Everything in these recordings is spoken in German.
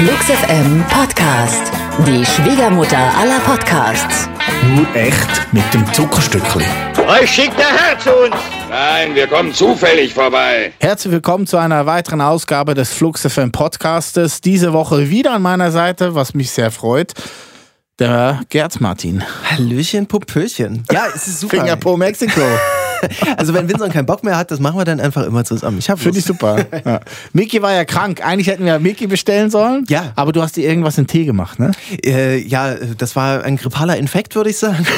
Flux FM Podcast. Die Schwiegermutter aller Podcasts. Nur echt mit dem Zuckerstückli. Euch schickt der Herr zu uns. Nein, wir kommen zufällig vorbei. Herzlich willkommen zu einer weiteren Ausgabe des Flux FM Podcastes. Diese Woche wieder an meiner Seite, was mich sehr freut. Der Gerd Martin. Hallöchen, Popöchen. Ja, es ist super. Finger Po Mexiko. Also wenn Vincent keinen Bock mehr hat, das machen wir dann einfach immer zusammen. Ich habe Finde ich super. Ja. Miki war ja krank. Eigentlich hätten wir Miki bestellen sollen. Ja. Aber du hast dir irgendwas in Tee gemacht, ne? Äh, ja, das war ein grippaler Infekt, würde ich sagen.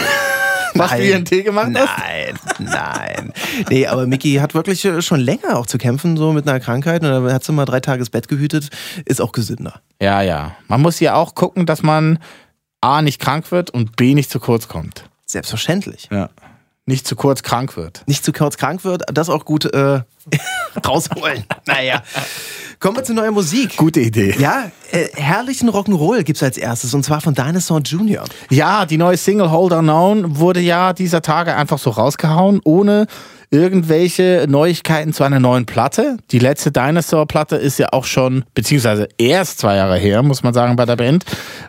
Was du dir in Tee gemacht hast? Nein, nein. Nee, aber Micky hat wirklich äh, schon länger auch zu kämpfen, so mit einer Krankheit. Und dann hat sie mal drei Tage Bett gehütet. Ist auch gesünder. Ja, ja. Man muss ja auch gucken, dass man A nicht krank wird und B nicht zu kurz kommt. Selbstverständlich. Ja. Nicht zu kurz krank wird. Nicht zu kurz krank wird, das auch gut äh, rausholen. naja. Kommen wir zu neuer Musik. Gute Idee. Ja, äh, herrlichen Rock'n'Roll gibt's als erstes und zwar von Dinosaur Jr. Ja, die neue Single Hold On Known wurde ja dieser Tage einfach so rausgehauen, ohne irgendwelche Neuigkeiten zu einer neuen Platte. Die letzte Dinosaur-Platte ist ja auch schon, beziehungsweise erst zwei Jahre her, muss man sagen, bei der Band.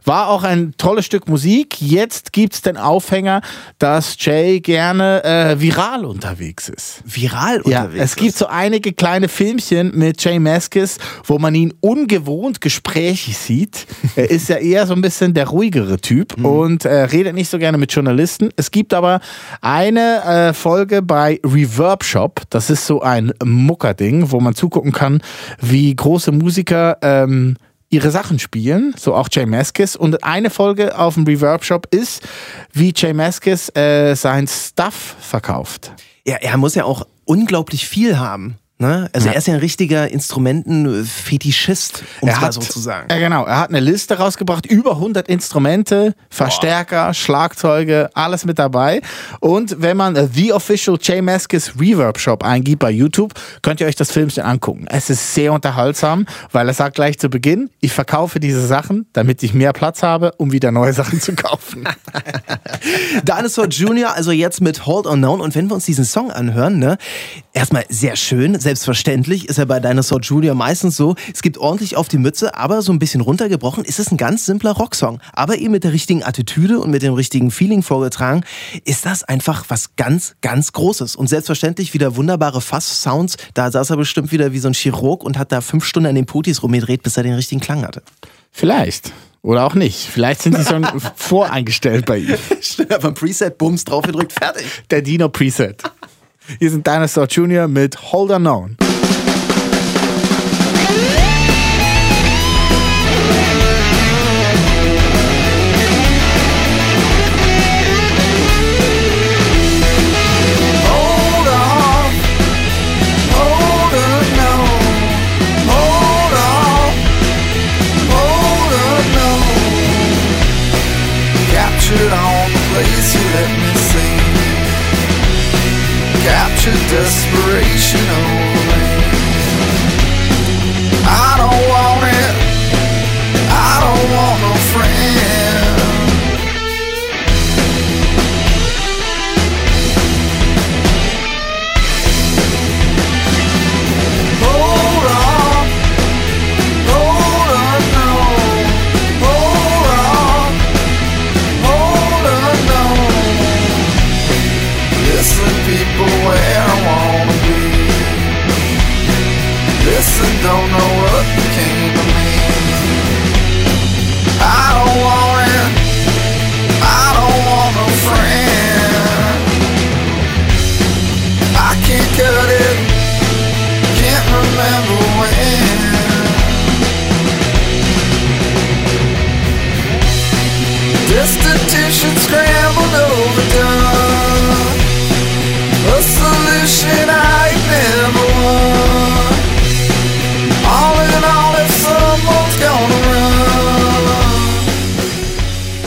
War auch ein tolles Stück Musik. Jetzt gibt's den Aufhänger, dass Jay gerne äh, viral unterwegs ist. Viral Ja, unterwegs. es gibt so einige kleine Filmchen mit Jay Maskis, wo man ihn ungewohnt gesprächig sieht. er ist ja eher so ein bisschen der ruhigere Typ und äh, redet nicht so gerne mit Journalisten. Es gibt aber eine äh, Folge bei Reverb Shop. Das ist so ein Muckerding, wo man zugucken kann, wie große Musiker ähm, ihre Sachen spielen, so auch Jay Maskis. Und eine Folge auf dem Reverb Shop ist, wie Jay Maskis äh, sein Stuff verkauft. Ja, er muss ja auch unglaublich viel haben. Ne? Also Ja. er ist ja ein richtiger Instrumentenfetischist, um es mal so zu sagen. Ja, genau. Er hat eine Liste rausgebracht, über 100 Instrumente, Verstärker, Schlagzeuge, alles mit dabei. Und wenn man äh, The Official J Maskis Reverb Shop eingibt bei YouTube, könnt ihr euch das Filmchen angucken. Es ist sehr unterhaltsam, weil er sagt gleich zu Beginn, ich verkaufe diese Sachen, damit ich mehr Platz habe, um wieder neue Sachen zu kaufen. Dinosaur Jr., also jetzt mit Hold On Known. Und wenn wir uns diesen Song anhören, ne, erstmal sehr schön, selbstverständlich ist er bei Dinosaur Jr. meistens so, es gibt ordentlich auf die Mütze, aber so ein bisschen runtergebrochen ist es ein ganz simpler Rocksong. Aber eben mit der richtigen Attitüde und mit dem richtigen Feeling vorgetragen, ist das einfach was ganz, ganz Großes. Und selbstverständlich wieder wunderbare Fass-Sounds. Da saß er bestimmt wieder wie so ein Chirurg und hat da fünf Stunden an den Putis rumgedreht, bis er den richtigen Klang hatte. Vielleicht. Oder auch nicht. Vielleicht sind die schon voreingestellt bei ihm. Einfach Preset, Bums, draufgedrückt, fertig. Der Dino Preset. Hier sind Dinosaur Jr. mit Hold On Known. Hold on, hold on, no. Hold on, hold on, no. Captured on the place such desperation. Oh.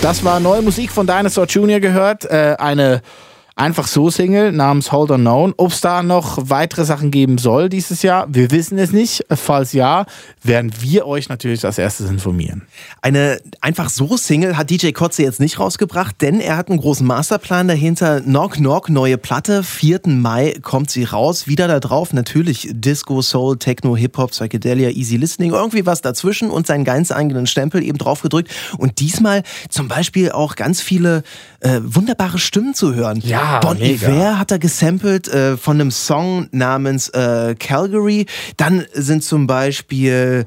Das war neue Musik von Dinosaur Jr. gehört. Äh, eine einfach so Single namens Hold On Known. Ob es da noch weitere Sachen geben soll dieses Jahr, wir wissen es nicht. Falls ja, werden wir euch natürlich als erstes informieren. Eine einfach so Single hat DJ Kotze jetzt nicht rausgebracht, denn er hat einen großen Masterplan dahinter. Knock Knock, neue Platte, 4. Mai kommt sie raus. Wieder da drauf natürlich Disco, Soul, Techno, Hip-Hop, Psychedelia, Easy Listening, irgendwie was dazwischen und seinen ganz eigenen Stempel eben drauf gedrückt. Und diesmal zum Beispiel auch ganz viele äh, wunderbare Stimmen zu hören. Ja, Bon mega. Iver hat er gesampelt äh, von einem Song namens äh, Calgary. Dann sind zum Beispiel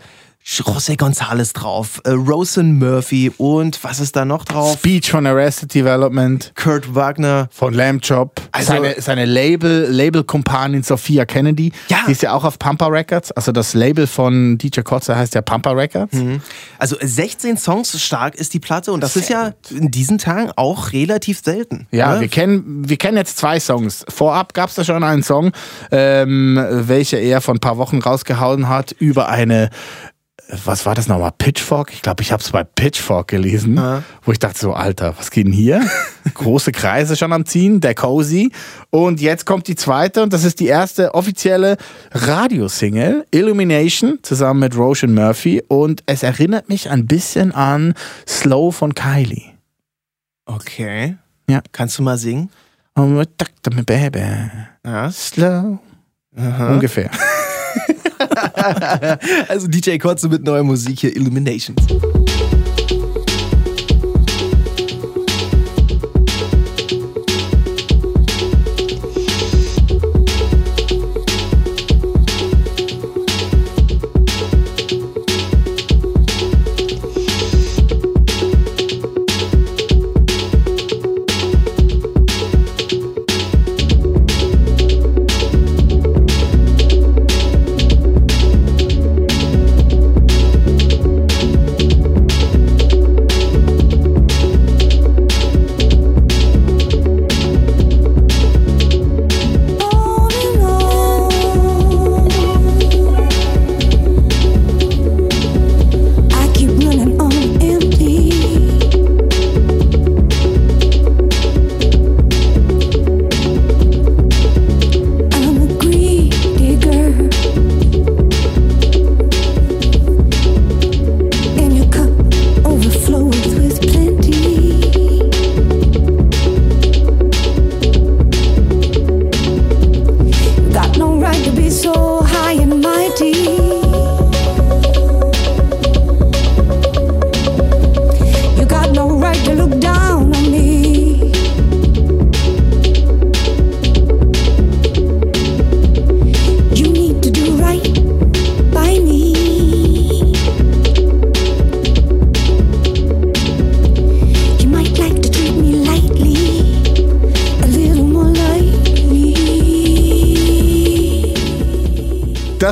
José González drauf, äh, Rosen Murphy und was ist da noch drauf? Speech von Arrested Development. Kurt Wagner. Von Lamb Chop. Also- seine seine Label, Label-Kompanin Sophia Kennedy. Ja. Die ist ja auch auf Pampa Records. Also das Label von DJ Kotze heißt ja Pampa Records. Also 16 Songs stark ist die Platte und das ist ja in diesen Tagen auch relativ selten. Ja, ne? wir kennen, wir kennen jetzt zwei Songs. Vorab gab es da schon einen Song, ähm, welcher er vor ein paar Wochen rausgehauen hat über eine, was war das nochmal, Pitchfork? Ich glaube, ich habe es bei Pitchfork gelesen, wo ich dachte so, Alter, was geht denn hier? Große Kreise schon am Ziehen, der Cozy. Und jetzt kommt die zweite und das ist die erste offizielle Radiosingle, Illumination, zusammen mit Roshan Murphy. Und es erinnert mich ein bisschen an Slow von Kylie. Okay. Ja. Kannst du mal singen? Oh, baby. Ja. Slow. Ungefähr. Also DJ Kotze mit neuer Musik hier, Illuminations.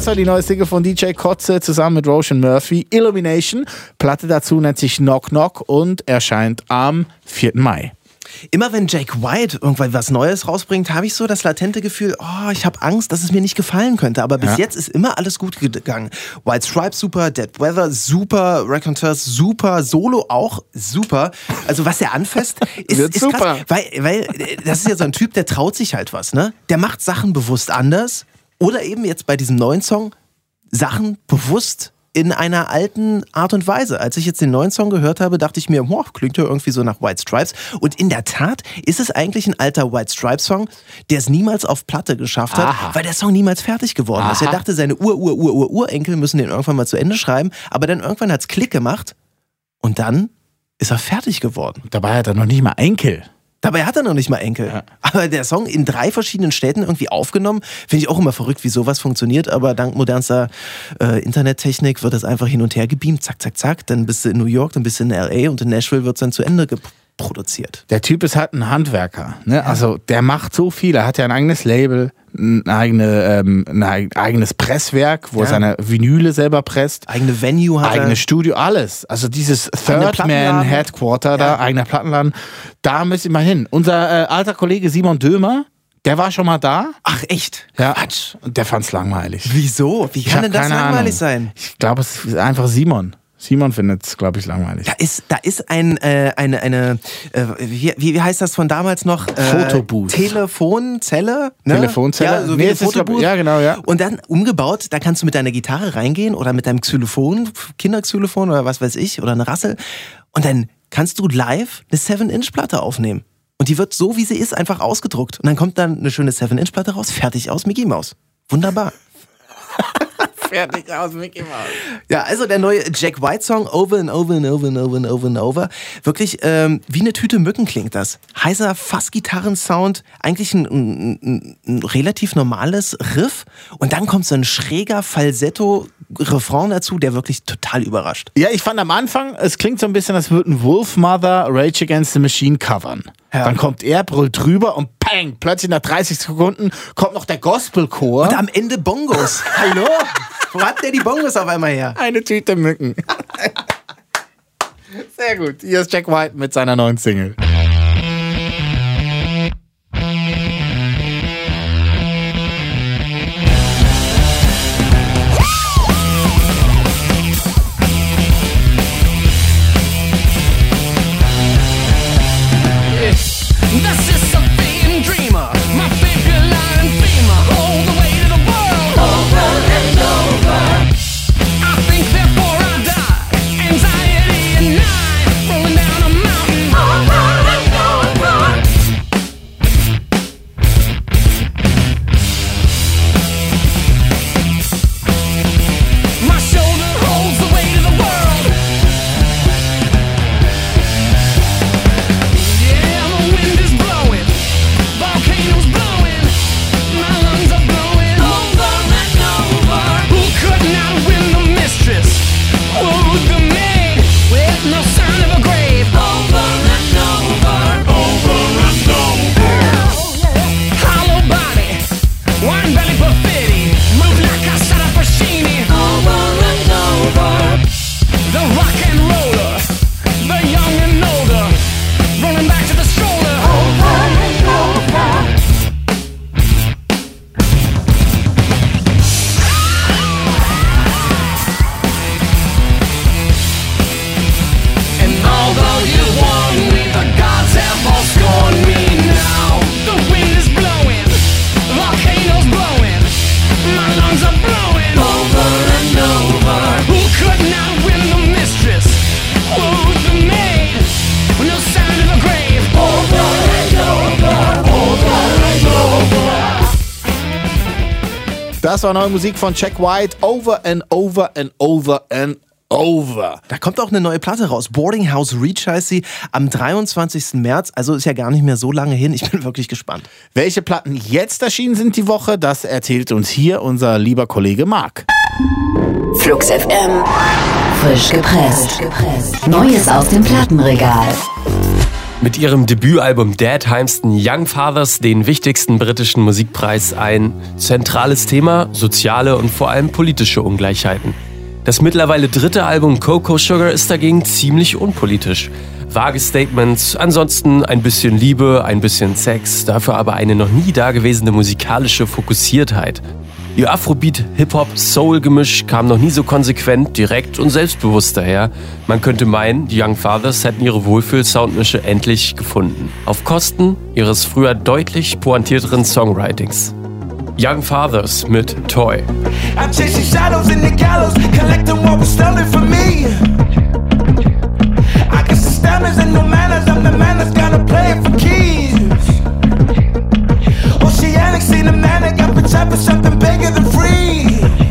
War die neue Single von DJ Kotze zusammen mit Roshan Murphy. Illumination. Platte dazu nennt sich Knock Knock und erscheint am 4. Mai. Immer wenn Jake White irgendwann was Neues rausbringt, habe ich so das latente Gefühl, oh, ich habe Angst, dass es mir nicht gefallen könnte. Aber bis Ja. jetzt ist immer alles gut gegangen. White Stripes super, Dead Weather super, Raconteurs super, Solo auch super. Also was er anfasst, ist, Wird ist super. krass. Weil, weil äh, das ist ja so ein Typ, der traut sich halt was. Ne? Der macht Sachen bewusst anders. Oder eben jetzt bei diesem neuen Song Sachen bewusst in einer alten Art und Weise. Als ich jetzt den neuen Song gehört habe, dachte ich mir, boah, klingt ja irgendwie so nach White Stripes. Und in der Tat ist es eigentlich ein alter White Stripes Song, der es niemals auf Platte geschafft hat, Aha. weil der Song niemals fertig geworden ist. Er dachte, seine Ur-Ur-Ur-Ur-Urenkel müssen den irgendwann mal zu Ende schreiben, aber dann irgendwann hat's Klick gemacht und dann ist er fertig geworden. Dabei hat er noch nicht mal Enkel. Dabei hat er noch nicht mal Enkel. Aber der Song in drei verschiedenen Städten irgendwie aufgenommen, finde ich auch immer verrückt, wie sowas funktioniert. Aber dank modernster äh, Internettechnik wird das einfach hin und her gebeamt, zack, zack, zack. Dann bist du in New York, dann bist du in L.A. und in Nashville wird es dann zu Ende geproduziert. Der Typ ist halt ein Handwerker. Ne? Also der macht so viel. Er hat ja ein eigenes Label, ein, eigene, ähm, ein eig- eigenes Presswerk, wo er Ja. seine Vinyle selber presst. Eigene Venue hat Eigenes er. Studio, alles. Also dieses Third Man. Headquarter da, Ja. eigener Plattenladen, da müssen wir hin. Unser äh, alter Kollege Simon Dömer, der war schon mal da. Ach echt? Ja. Quatsch. Und der fand's langweilig. Wieso? Wie kann denn das langweilig Ahnung. sein? Ich glaube, es ist einfach Simon. Simon findet es, glaube ich, langweilig. Da ist, da ist ein, äh, eine, eine äh, wie, wie wie heißt das von damals noch? Äh, Fotobooth. Telefonzelle? Ne? Telefonzelle? Ja, so wie Nee, es ist, glaub- ja, genau, ja. Und dann umgebaut, da kannst du mit deiner Gitarre reingehen oder mit deinem Xylophon, Kinderxylophon oder was weiß ich, oder eine Rassel. Und dann kannst du live eine 7-Inch-Platte aufnehmen. Und die wird so, wie sie ist, einfach ausgedruckt. Und dann kommt dann eine schöne 7-Inch-Platte raus, fertig aus Mickey Mouse. Wunderbar. Fertig aus Mickey Mouse. Ja, also der neue Jack White Song Over and Over and Over and Over and Over and Over. Wirklich ähm, wie eine Tüte Mücken klingt das. Heißer Fassgitarrensound, eigentlich ein, ein, ein, ein relativ normales Riff und dann kommt so ein schräger Falsetto Refrain dazu, der wirklich total überrascht. Ja, ich fand am Anfang, es klingt so ein bisschen, als würden Wolfmother Rage Against the Machine covern. Ja. Dann kommt er, brüllt drüber und pang, plötzlich nach 30 Sekunden kommt noch der Gospelchor. Und am Ende Bongos. Hallo? Wo hat der die Bongos auf einmal her? eine Tüte Mücken. Sehr gut. Hier ist Jack White mit seiner neuen Single. Das war neue Musik von Jack White. Over and over and over and over. Da kommt auch eine neue Platte raus. Boarding House Reach heißt sie am 23. März. Also ist ja gar nicht mehr so lange hin. Ich bin wirklich gespannt. Welche Platten jetzt erschienen sind die Woche, das erzählt uns hier unser lieber Kollege Marc. Flux FM. Frisch gepresst. Neues aus dem Plattenregal. Mit ihrem Debütalbum Dead heimsten Young Fathers den wichtigsten britischen Musikpreis ein. Zentrales Thema, soziale und vor allem politische Ungleichheiten. Das mittlerweile dritte Album Coco Sugar ist dagegen ziemlich unpolitisch. Vage Statements, ansonsten ein bisschen Liebe, ein bisschen Sex, dafür aber eine noch nie dagewesene musikalische Fokussiertheit. Ihr Afrobeat-Hip-Hop-Soul-Gemisch kam noch nie so konsequent, direkt und selbstbewusst daher. Man könnte meinen, die Young Fathers hätten ihre Wohlfühl-Soundmische endlich gefunden. Auf Kosten ihres früher deutlich pointierteren Songwritings. Young Fathers mit Toy. I'm type of something bigger than free.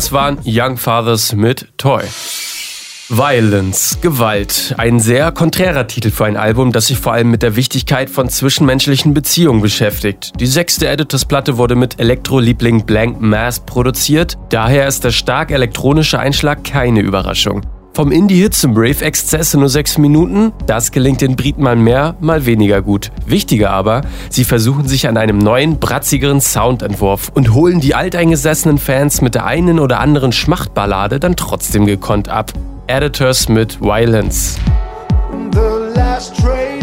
Das waren Young Fathers mit Toy. Violence, Gewalt. Ein sehr konträrer Titel für ein Album, das sich vor allem mit der Wichtigkeit von zwischenmenschlichen Beziehungen beschäftigt. Die sechste Editors-Platte wurde mit Elektro-Liebling Blank Mass produziert, daher ist der stark elektronische Einschlag keine Überraschung. Vom Indie-Hit zum Rave-Exzess in nur sechs Minuten, das gelingt den Briten mal mehr, mal weniger gut. Wichtiger aber, sie versuchen sich an einem neuen, bratzigeren Soundentwurf und holen die alteingesessenen Fans mit der einen oder anderen Schmachtballade dann trotzdem gekonnt ab. Editors mit Violence. The last train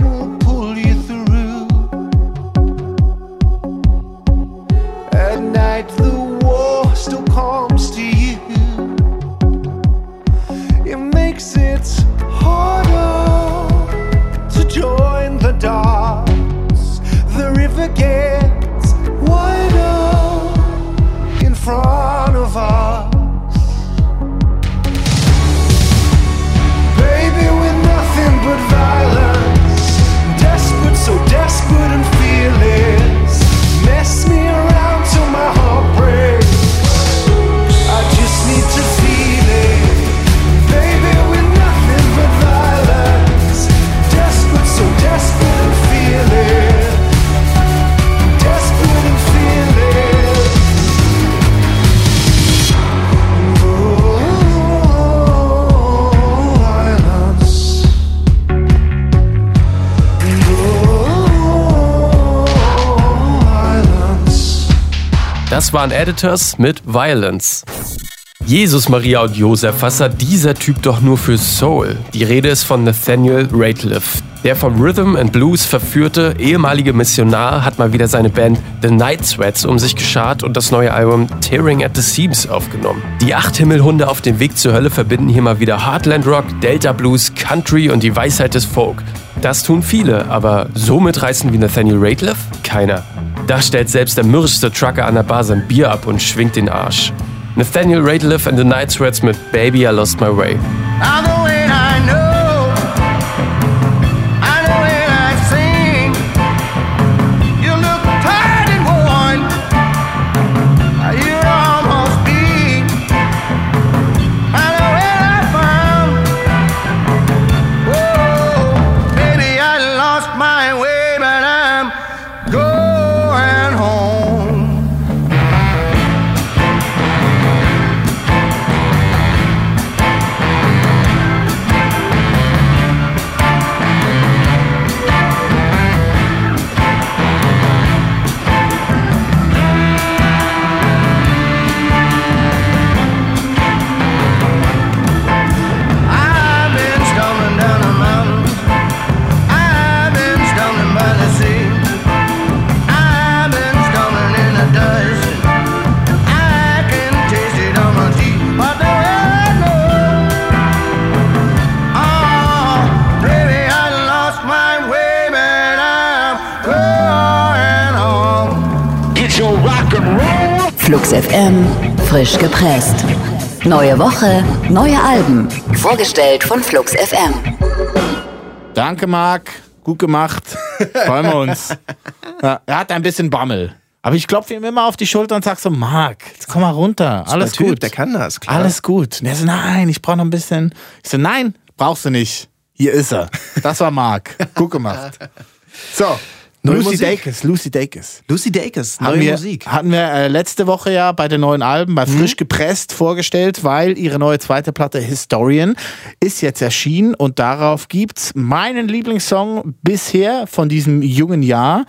Das waren Editors mit Violence. Jesus, Maria und Josef, was hat dieser Typ doch nur für Soul? Die Rede ist von Nathaniel Rateliff. Der vom Rhythm and Blues verführte ehemalige Missionar hat mal wieder seine Band The Night Sweats um sich geschart und das neue Album Tearing at the Seams aufgenommen. Die acht Himmelhunde auf dem Weg zur Hölle verbinden hier mal wieder Heartland Rock, Delta Blues, Country und die Weisheit des Folk. Das tun viele, aber so mitreißen wie Nathaniel Rateliff? Keiner. Da stellt selbst der mürrischste Trucker an der Bar sein Bier ab und schwingt den Arsch. Nathaniel Rateliff and the Night Sweats mit Baby I Lost My Way. Flux FM, frisch gepresst. Neue Woche, neue Alben. Vorgestellt von Flux FM. Danke, Marc. Gut gemacht. Freuen wir uns. Ja, er hat ein bisschen Bammel. Aber ich klopfe ihm immer auf die Schulter und sag so, Marc, jetzt komm mal runter. Alles Typ, gut. der kann das, klar. Alles gut. Und er so, nein, ich brauche noch ein bisschen. Ich so, nein, brauchst du nicht. Hier ist er. Das war Marc. Gut gemacht. So, Neue Lucy Musik. Dacus, Lucy Dacus. Lucy Dacus, neue Hatten wir, Musik. hatten wir äh, letzte Woche ja bei den neuen Alben bei Mhm. Frisch gepresst vorgestellt, weil ihre neue zweite Platte Historian ist jetzt erschienen und darauf gibt's meinen Lieblingssong bisher von diesem jungen Jahr.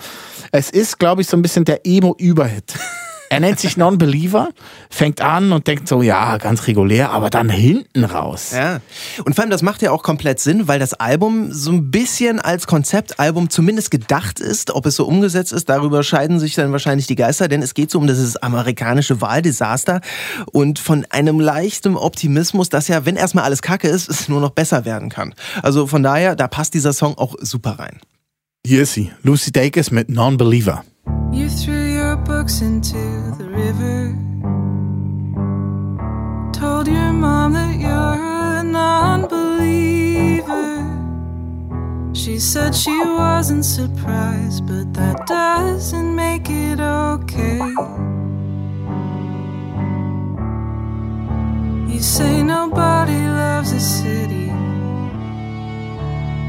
Es ist, glaube ich, so ein bisschen der Emo-Überhit. Er nennt sich Non-Believer, fängt an und denkt so, ja, ganz regulär, aber dann hinten raus. Ja. Und vor allem, das macht ja auch komplett Sinn, weil das Album so ein bisschen als Konzeptalbum zumindest gedacht ist. Ob es so umgesetzt ist, darüber scheiden sich dann wahrscheinlich die Geister, denn es geht so um dieses amerikanische Wahldesaster und von einem leichten Optimismus, dass ja, wenn erstmal alles kacke ist, es nur noch besser werden kann. Also von daher, da passt dieser Song auch super rein. Hier ist sie, Lucy Dacus mit Non-Believer. You threw your books into the river. Told your mom that you're a non believer. She said she wasn't surprised, but that doesn't make it okay. You say nobody loves a city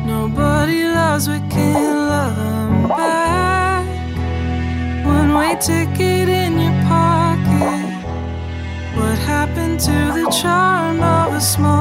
Nobody loves what can't love 'em back. One way ticket in your pocket. What happened to the charm of a small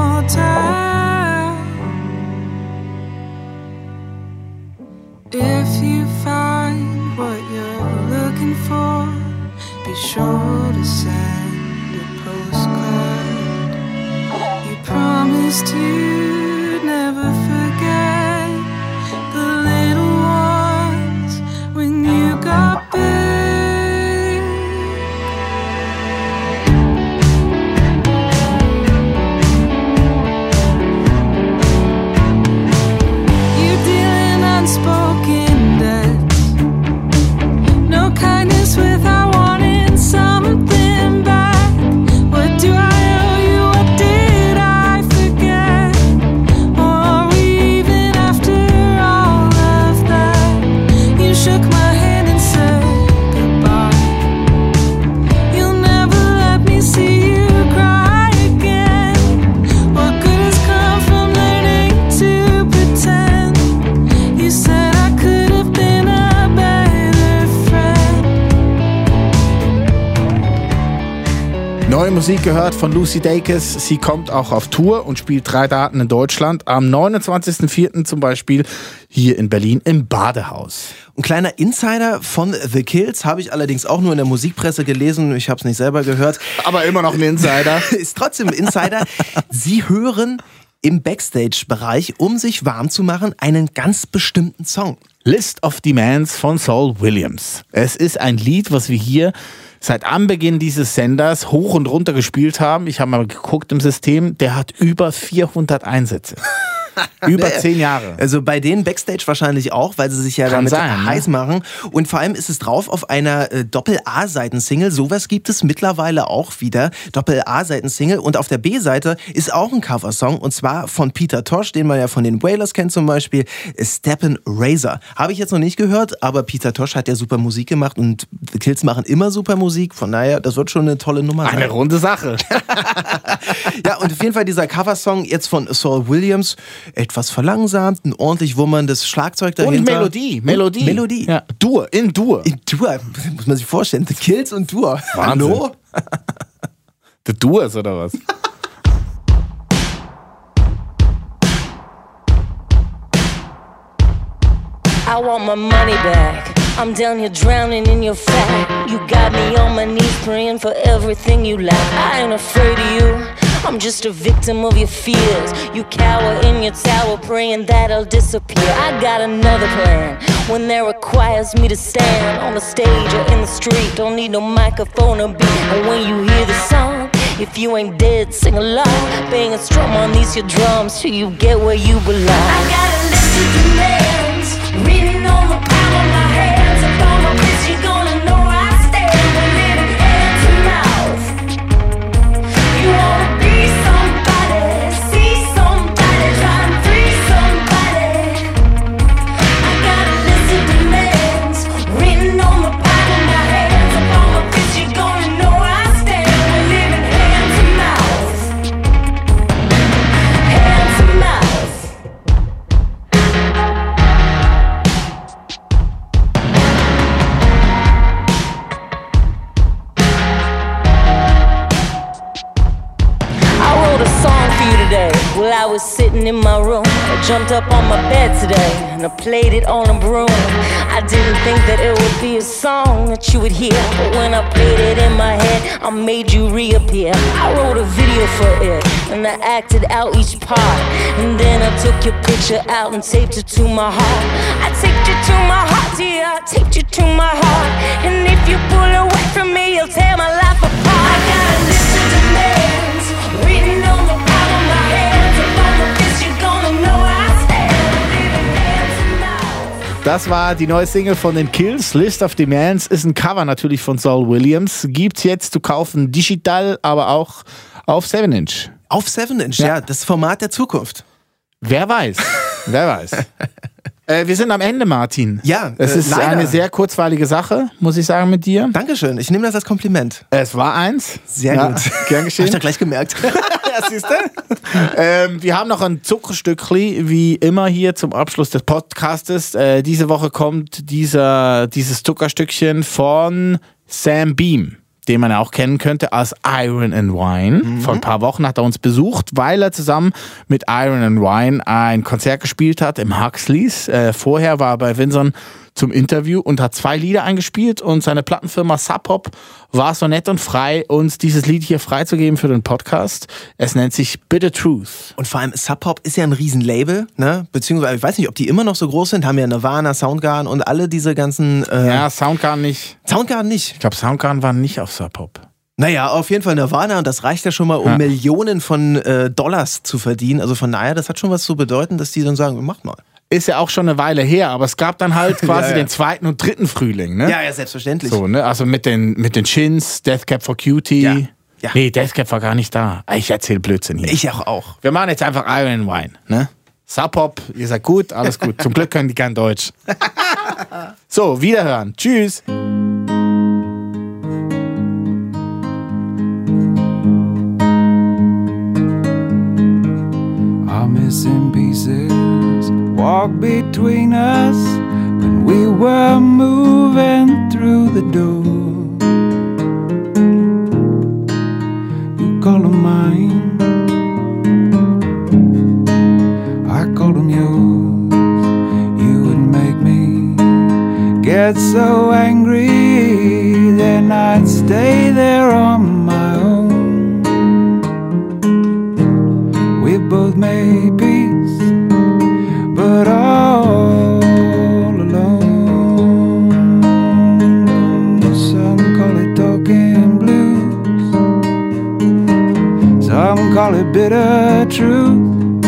Musik gehört von Lucy Dacus. Sie kommt auch auf Tour und spielt drei Daten in Deutschland. Am 29.04. zum Beispiel hier in Berlin im Badehaus. Ein kleiner Insider von The Kills habe ich allerdings auch nur in der Musikpresse gelesen. Ich habe es nicht selber gehört. Aber immer noch ein Insider. Ist trotzdem ein Insider. Sie hören im Backstage-Bereich, um sich warm zu machen, einen ganz bestimmten Song. List of Demands von Saul Williams. Es ist ein Lied, was wir hier seit Anbeginn dieses Senders hoch und runter gespielt haben. Ich habe mal geguckt im System, der hat über 400 Einsätze. über zehn Jahre. Also bei denen Backstage wahrscheinlich auch, weil sie sich ja Kann damit sein, ne? heiß machen. Und vor allem ist es drauf auf einer äh, Doppel-A-Seiten-Single. Sowas gibt es mittlerweile auch wieder. Doppel-A-Seiten-Single. Und auf der B-Seite ist auch ein Coversong. Und zwar von Peter Tosh, den man ja von den Wailers kennt zum Beispiel. Steppen Razor. Habe ich jetzt noch nicht gehört, aber Peter Tosh hat ja super Musik gemacht und The Kills machen immer super Musik. Von daher, das wird schon eine tolle Nummer sein. Eine runde Sache. Ja, und auf jeden Fall dieser Coversong jetzt von Saul Williams, etwas verlangsamt, ein ordentlich wummerndes Schlagzeug dahinter. Und Melodie, Melodie. Und Melodie. Ja. Dur, in Dur. In Dur, muss man sich vorstellen, The Kills und Dur. Wahnsinn. Hallo? Der Dur oder was? I want my money back. I'm down here drowning in your fat. You got me on my knees praying for everything you lack. I ain't afraid of you. I'm just a victim of your fears. You cower in your tower praying that I'll disappear. I got another plan. When there requires me to stand on the stage or in the street, don't need no microphone or beat. And when you hear the song, if you ain't dead, sing along. Bang a strum on these your drums till you get where you belong. I got a list of demands was sitting in my room, I jumped up on my bed today and I played it on a broom. I didn't think that it would be a song that you would hear, but when I played it in my head, I made you reappear. I wrote a video for it and I acted out each part, and then I took your picture out and taped it to my heart. I taped you to my heart, yeah, I taped you to my heart, and if you pull away from me, you'll tear my life apart. Das war die neue Single von den Kills. List of Demands ist ein Cover natürlich von Saul Williams. Gibt's jetzt zu kaufen digital, aber auch auf 7 Inch. Auf 7 Inch, ja. Ja. das Format der Zukunft. Wer weiß. Wer weiß. Äh, wir sind am Ende, Martin. Ja, Es äh, ist leider. eine sehr kurzweilige Sache, muss ich sagen, mit dir. Dankeschön, ich nehme das als Kompliment. Es war eins. Sehr Ja, gut. Gern Hab geschehen. ich doch gleich gemerkt. Ja, siehst du? ähm, wir haben noch ein Zuckerstückli, wie immer hier zum Abschluss des Podcastes. Äh, diese Woche kommt dieser, dieses Zuckerstückchen von Sam Beam, den man ja auch kennen könnte als Iron and Wine. Vor ein paar Wochen hat er uns besucht, weil er zusammen mit Iron and Wine ein Konzert gespielt hat im Huxleys. Äh, vorher war er bei Winson zum Interview und hat zwei Lieder eingespielt und seine Plattenfirma Sub Pop war so nett und frei, uns dieses Lied hier freizugeben für den Podcast. Es nennt sich Bitter Truth. Und vor allem Sub Pop ist ja ein Riesenlabel, ne? Beziehungsweise, ich weiß nicht, ob die immer noch so groß sind, haben ja Nirvana, Soundgarden und alle diese ganzen. Äh, Ja, Soundgarden nicht. Soundgarden nicht. Ich glaube, Soundgarden waren nicht auf Sub Pop. Naja, auf jeden Fall Nirvana und das reicht ja schon mal, um Ja. Millionen von äh, Dollars zu verdienen. Also von daher, das hat schon was zu bedeuten, dass die dann sagen, macht mal. Ist ja auch schon eine Weile her, aber es gab dann halt quasi Ja, ja. den zweiten und dritten Frühling, ne? Ja, ja, selbstverständlich. So, ne? Also mit den, mit den Chins, Death Cab for Cutie. Ja. Ja. Nee, Death Cab war gar nicht da. Ich erzähle Blödsinn hier. Ich auch auch. Wir machen jetzt einfach Iron Wine, ne? Sub Pop, ihr seid gut, alles gut. Zum Glück können die kein Deutsch. so, wiederhören. Tschüss. Our missing pieces walk between us when we were moving through the door. You call them mine, I call them yours. You would make me get so angry, bitter truth,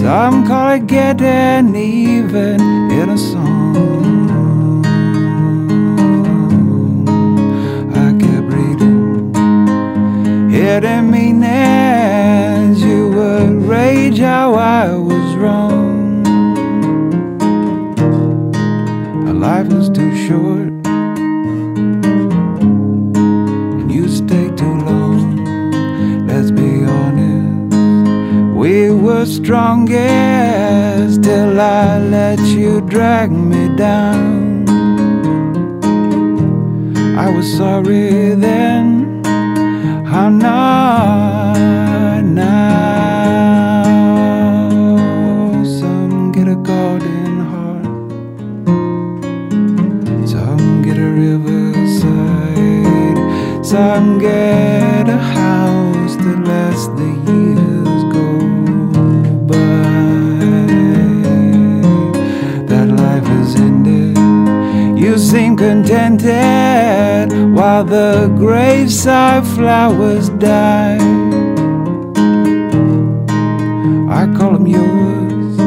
some call it getting strongest till I let you drag me down. I was sorry then. Contented while the graveside flowers die. I call them yours,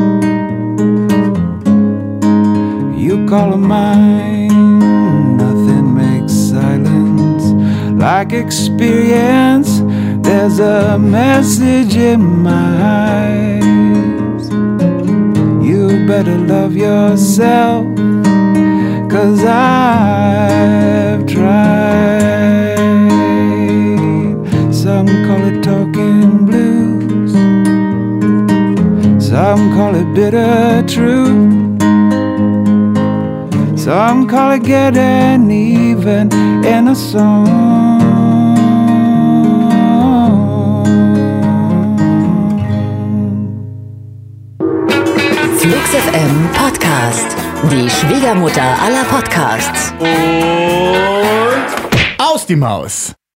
you call them mine. Nothing makes silence like experience. There's a message in my eyes. You better love yourself. Cause I've tried. Some call it talking blues, some call it bitter truth, some call it getting even in a song. FM Podcast. Die Schwiegermutter aller Podcasts. Aus die Maus.